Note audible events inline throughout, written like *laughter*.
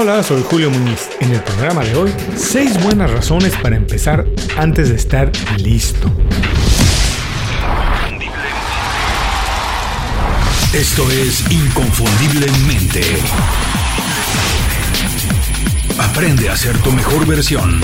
Hola, soy Julio Muñiz. En el programa de hoy, 6 buenas razones para empezar antes de estar listo. Esto es Inconfundiblemente. Aprende a ser tu mejor versión.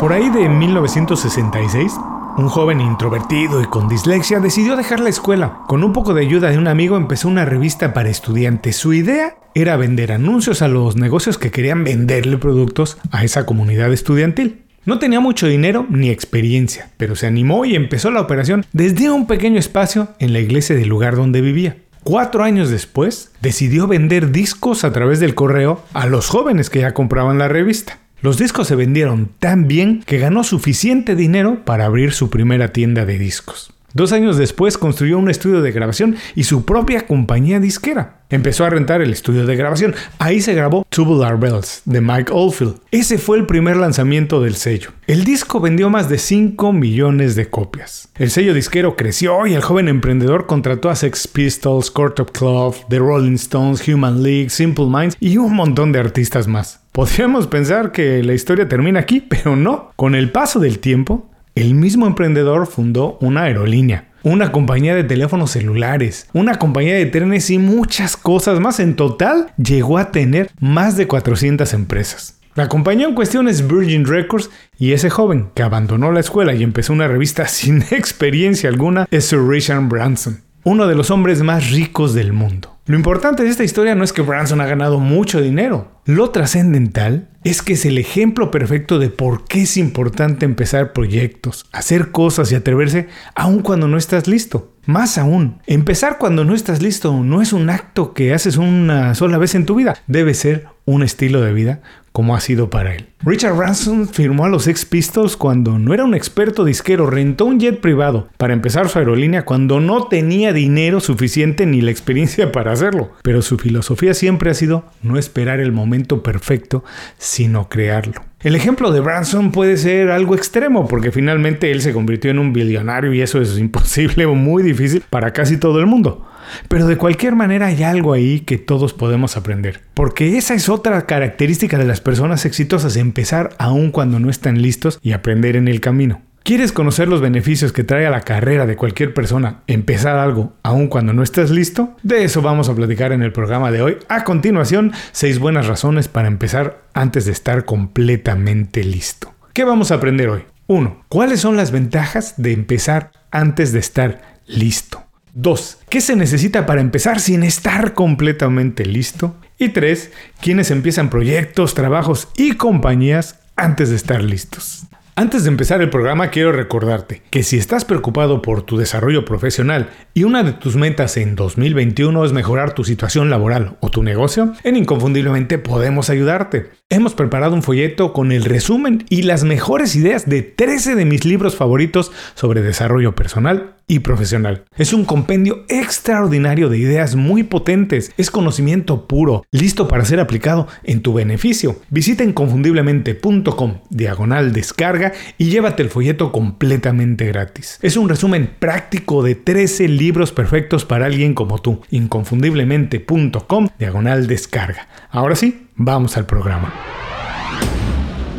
Por ahí de 1966, un joven introvertido y con dislexia decidió dejar la escuela. Con un poco de ayuda de un amigo empezó una revista para estudiantes. Su idea era vender anuncios a los negocios que querían venderle productos a esa comunidad estudiantil. No tenía mucho dinero ni experiencia, pero se animó y empezó la operación desde un pequeño espacio en la iglesia del lugar donde vivía. Cuatro años después, decidió vender discos a través del correo a los jóvenes que ya compraban la revista. Los discos se vendieron tan bien que ganó suficiente dinero para abrir su primera tienda de discos. Dos años después construyó un estudio de grabación y su propia compañía disquera. Empezó a rentar el estudio de grabación. Ahí se grabó Tubular Bells de Mike Oldfield. Ese fue el primer lanzamiento del sello. El disco vendió más de 5 millones de copias. El sello disquero creció y el joven emprendedor contrató a Sex Pistols, Court of Club, The Rolling Stones, Human League, Simple Minds y un montón de artistas más. Podríamos pensar que la historia termina aquí, pero no. Con el paso del tiempo, el mismo emprendedor fundó una aerolínea, una compañía de teléfonos celulares, una compañía de trenes y muchas cosas más. En total, llegó a tener más de 400 empresas. La compañía en cuestión es Virgin Records y ese joven que abandonó la escuela y empezó una revista *laughs* sin experiencia alguna es Sir Richard Branson, uno de los hombres más ricos del mundo. Lo importante de esta historia no es que Branson ha ganado mucho dinero. Lo trascendental es que es el ejemplo perfecto de por qué es importante empezar proyectos, hacer cosas y atreverse aun cuando no estás listo. Más aún, empezar cuando no estás listo no es un acto que haces una sola vez en tu vida, debe ser un estilo de vida como ha sido para él. Richard Branson firmó a los Sex Pistols cuando no era un experto disquero, rentó un jet privado para empezar su aerolínea cuando no tenía dinero suficiente ni la experiencia para hacerlo. Pero su filosofía siempre ha sido no esperar el momento perfecto, sino crearlo. El ejemplo de Branson puede ser algo extremo porque finalmente él se convirtió en un billonario y eso es imposible o muy difícil para casi todo el mundo. Pero de cualquier manera hay algo ahí que todos podemos aprender. Porque esa es otra característica de las personas exitosas, empezar aún cuando no están listos y aprender en el camino. ¿Quieres conocer los beneficios que trae a la carrera de cualquier persona empezar algo aún cuando no estés listo? De eso vamos a platicar en el programa de hoy. A continuación, 6 buenas razones para empezar antes de estar completamente listo. ¿Qué vamos a aprender hoy? 1. ¿Cuáles son las ventajas de empezar antes de estar listo? 2. ¿Qué se necesita para empezar sin estar completamente listo? Y 3. ¿Quiénes empiezan proyectos, trabajos y compañías antes de estar listos? Antes de empezar el programa quiero recordarte que si estás preocupado por tu desarrollo profesional y una de tus metas en 2021 es mejorar tu situación laboral o tu negocio, en Inconfundiblemente podemos ayudarte. Hemos preparado un folleto con el resumen y las mejores ideas de 13 de mis libros favoritos sobre desarrollo personal y profesional. Es un compendio extraordinario de ideas muy potentes. Es conocimiento puro, listo para ser aplicado en tu beneficio. Visita inconfundiblemente.com diagonal descarga y llévate el folleto completamente gratis. Es un resumen práctico de 13 libros perfectos para alguien como tú. inconfundiblemente.com diagonal descarga. Ahora sí, vamos al programa.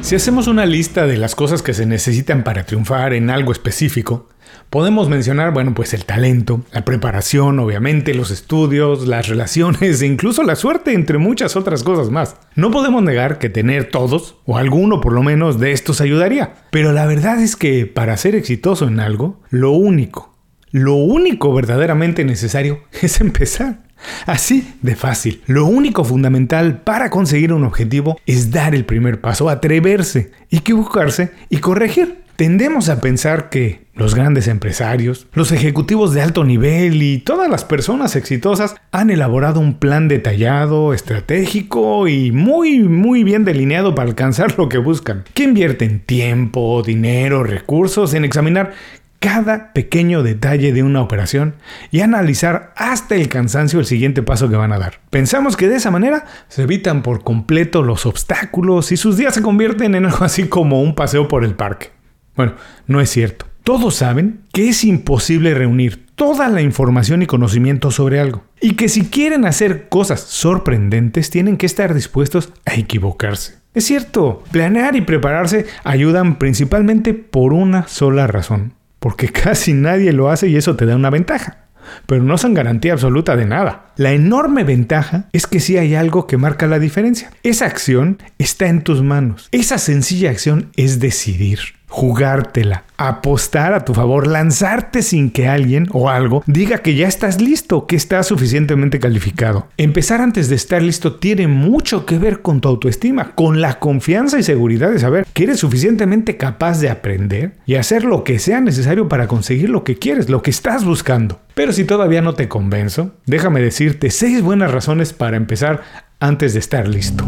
Si hacemos una lista de las cosas que se necesitan para triunfar en algo específico, Podemos mencionar, bueno, pues el talento, la preparación, obviamente, los estudios, las relaciones e incluso la suerte, entre muchas otras cosas más. No podemos negar que tener todos, o alguno por lo menos, de estos ayudaría. Pero la verdad es que para ser exitoso en algo, lo único, lo único verdaderamente necesario *laughs* es empezar. Así de fácil. Lo único fundamental para conseguir un objetivo es dar el primer paso, atreverse, equivocarse y corregir. Tendemos a pensar que los grandes empresarios, los ejecutivos de alto nivel y todas las personas exitosas han elaborado un plan detallado, estratégico y muy muy bien delineado para alcanzar lo que buscan. Que invierten tiempo, dinero, recursos en examinar cada pequeño detalle de una operación y analizar hasta el cansancio el siguiente paso que van a dar. Pensamos que de esa manera se evitan por completo los obstáculos y sus días se convierten en algo así como un paseo por el parque. Bueno, no es cierto. Todos saben que es imposible reunir toda la información y conocimiento sobre algo. Y que si quieren hacer cosas sorprendentes tienen que estar dispuestos a equivocarse. Es cierto, planear y prepararse ayudan principalmente por una sola razón. Porque casi nadie lo hace y eso te da una ventaja pero no son garantía absoluta de nada. La enorme ventaja es que sí hay algo que marca la diferencia. Esa acción está en tus manos. Esa sencilla acción es decidir jugártela, apostar a tu favor, lanzarte sin que alguien o algo diga que ya estás listo, que estás suficientemente calificado. Empezar antes de estar listo tiene mucho que ver con tu autoestima, con la confianza y seguridad de saber que eres suficientemente capaz de aprender y hacer lo que sea necesario para conseguir lo que quieres, lo que estás buscando. Pero si todavía no te convenzo, déjame decirte seis buenas razones para empezar antes de estar listo.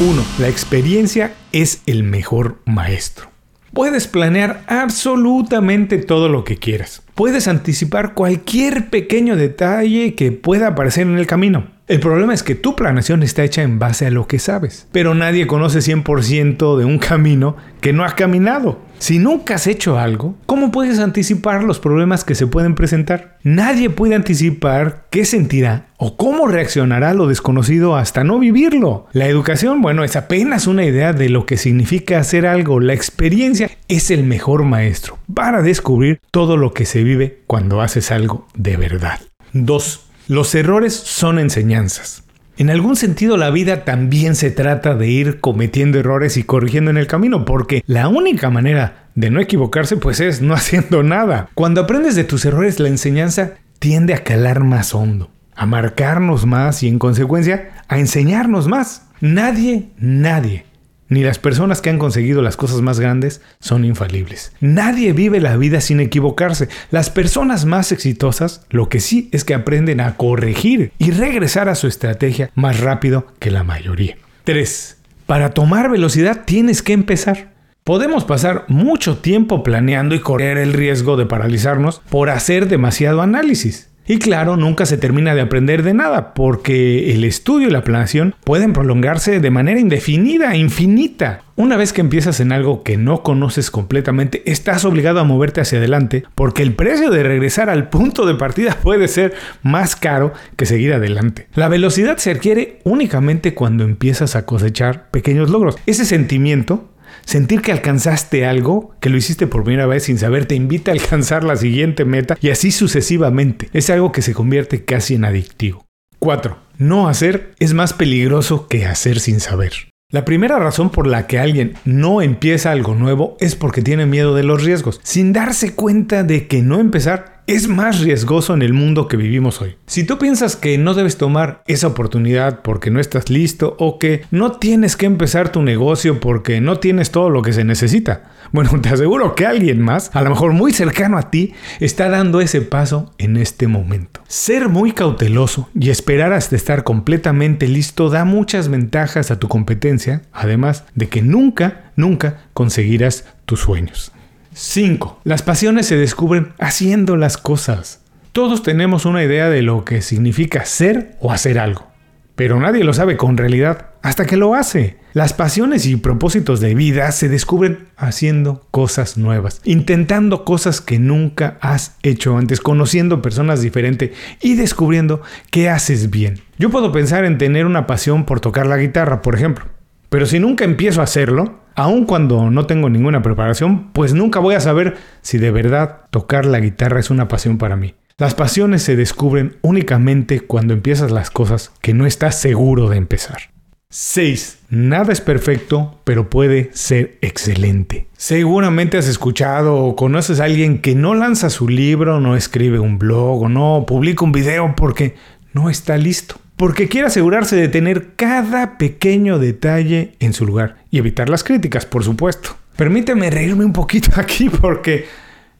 1. La experiencia es el mejor maestro. Puedes planear absolutamente todo lo que quieras. Puedes anticipar cualquier pequeño detalle que pueda aparecer en el camino. El problema es que tu planeación está hecha en base a lo que sabes, pero nadie conoce 100% de un camino que no ha caminado. Si nunca has hecho algo, ¿cómo puedes anticipar los problemas que se pueden presentar? Nadie puede anticipar qué sentirá o cómo reaccionará lo desconocido hasta no vivirlo. La educación, bueno, es apenas una idea de lo que significa hacer algo. La experiencia es el mejor maestro para descubrir todo lo que se vive cuando haces algo de verdad. 2. Los errores son enseñanzas. En algún sentido la vida también se trata de ir cometiendo errores y corrigiendo en el camino, porque la única manera de no equivocarse pues es no *laughs* haciendo nada. Cuando aprendes de tus errores la enseñanza tiende a calar más hondo, a marcarnos más y en consecuencia a enseñarnos más. Nadie, nadie ni las personas que han conseguido las cosas más grandes son infalibles. Nadie vive la vida sin equivocarse. Las personas más exitosas lo que sí es que aprenden a corregir y regresar a su estrategia más rápido que la mayoría. 3. Para tomar velocidad tienes que empezar. Podemos pasar mucho tiempo planeando y correr el riesgo de paralizarnos por hacer demasiado análisis. Y claro, nunca se termina de aprender de nada, porque el estudio y la planeación pueden prolongarse de manera indefinida, infinita. Una vez que empiezas en algo que no conoces completamente, estás obligado a moverte hacia adelante, porque el precio de regresar al punto de partida *laughs* puede ser más caro que seguir adelante. La velocidad se adquiere únicamente cuando empiezas a cosechar pequeños logros. Ese sentimiento Sentir que alcanzaste algo, que lo hiciste por primera vez sin saber, te invita a alcanzar la siguiente meta y así sucesivamente. Es algo que se convierte casi en adictivo. 4. No hacer es más peligroso que hacer sin saber. La primera razón por la que alguien no empieza algo nuevo es porque tiene miedo de los riesgos, sin darse cuenta de que no empezar es más riesgoso en el mundo que vivimos hoy. Si tú piensas que no debes tomar esa oportunidad porque no estás listo o que no tienes que empezar tu negocio porque no tienes todo lo que se necesita, bueno, te aseguro que alguien más, a lo mejor muy cercano a ti, está dando ese paso en este momento. Ser muy cauteloso y esperar hasta estar completamente listo da muchas ventajas a tu competencia, además de que nunca, nunca conseguirás tus sueños. 5. Las pasiones se descubren haciendo las cosas. Todos tenemos una idea de lo que significa ser o hacer algo, pero nadie lo sabe con realidad hasta que lo hace. Las pasiones y propósitos de vida se descubren haciendo cosas nuevas, intentando cosas que nunca has hecho antes, conociendo personas diferentes y descubriendo qué haces bien. Yo puedo pensar en tener una pasión por tocar la guitarra, por ejemplo, pero si nunca empiezo a hacerlo, aun cuando no tengo ninguna preparación, pues nunca voy a saber si de verdad tocar la guitarra es una pasión para mí. Las pasiones se descubren únicamente cuando empiezas las cosas que no estás seguro de empezar. 6. Nada es perfecto, pero puede ser excelente. Seguramente has escuchado o conoces a alguien que no lanza su libro, no escribe un blog o no publica un video porque no está listo porque quiere asegurarse de tener cada pequeño detalle en su lugar y evitar las críticas, por supuesto. Permíteme reírme un poquito *laughs* aquí porque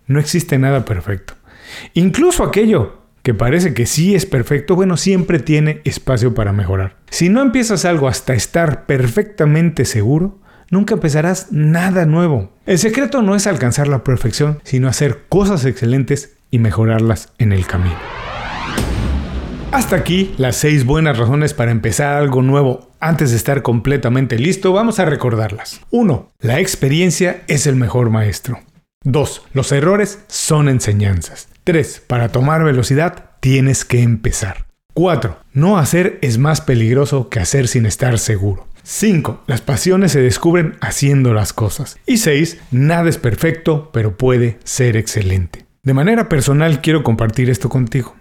no existe nada perfecto. Incluso aquello que parece que sí es perfecto, bueno, siempre tiene espacio para mejorar. Si no empiezas algo hasta estar perfectamente seguro, nunca empezarás nada nuevo. El secreto no es alcanzar la perfección, sino hacer cosas excelentes y mejorarlas en el camino. Hasta aquí las seis buenas razones para empezar algo nuevo antes de estar completamente listo. Vamos a recordarlas. 1. La experiencia es el mejor maestro. 2. Los errores son enseñanzas. 3. Para tomar velocidad tienes que empezar. 4. No hacer es más peligroso que hacer sin estar seguro. 5. Las pasiones se descubren haciendo las cosas. Y 6. Nada es perfecto, pero puede ser excelente. De manera personal quiero compartir esto contigo.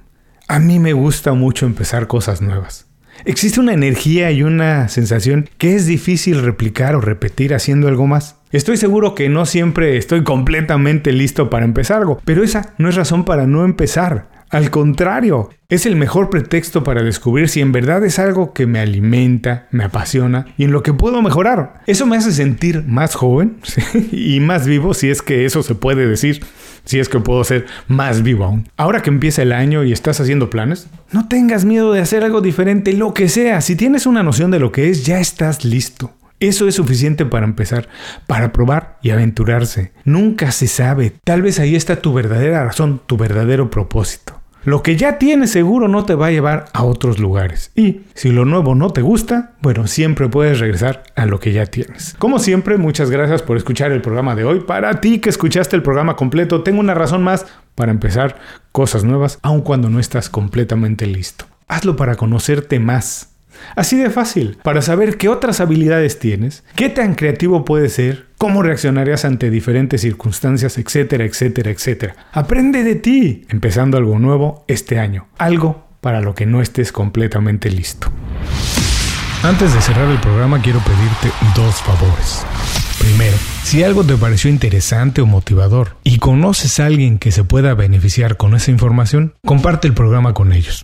A mí me gusta mucho empezar cosas nuevas. Existe una energía y una sensación que es difícil replicar o repetir haciendo algo más. Estoy seguro que no siempre estoy completamente listo para empezar algo, pero esa no es razón para no empezar. Al contrario, es el mejor pretexto para descubrir si en verdad es algo que me alimenta, me apasiona y en lo que puedo mejorar. Eso me hace sentir más joven *laughs* y más vivo, si es que eso se puede decir, si es que puedo ser más vivo aún. Ahora que empieza el año y estás haciendo planes, no tengas miedo de hacer algo diferente, lo que sea. Si tienes una noción de lo que es, ya estás listo. Eso es suficiente para empezar, para probar y aventurarse. Nunca se sabe. Tal vez ahí está tu verdadera razón, tu verdadero propósito. Lo que ya tienes seguro no te va a llevar a otros lugares. Y si lo nuevo no te gusta, bueno, siempre puedes regresar a lo que ya tienes. Como siempre, muchas gracias por escuchar el programa de hoy. Para ti que escuchaste el programa completo, tengo una razón más para empezar cosas nuevas, aun cuando no estás completamente listo. Hazlo para conocerte más Así de fácil, para saber qué otras habilidades tienes, qué tan creativo puedes ser, cómo reaccionarías ante diferentes circunstancias, etcétera, etcétera, etcétera. Aprende de ti, empezando algo nuevo este año, algo para lo que no estés completamente listo. Antes de cerrar el programa quiero pedirte dos favores. Primero, si algo te pareció interesante o motivador y conoces a alguien que se pueda beneficiar con esa información, comparte el programa con ellos.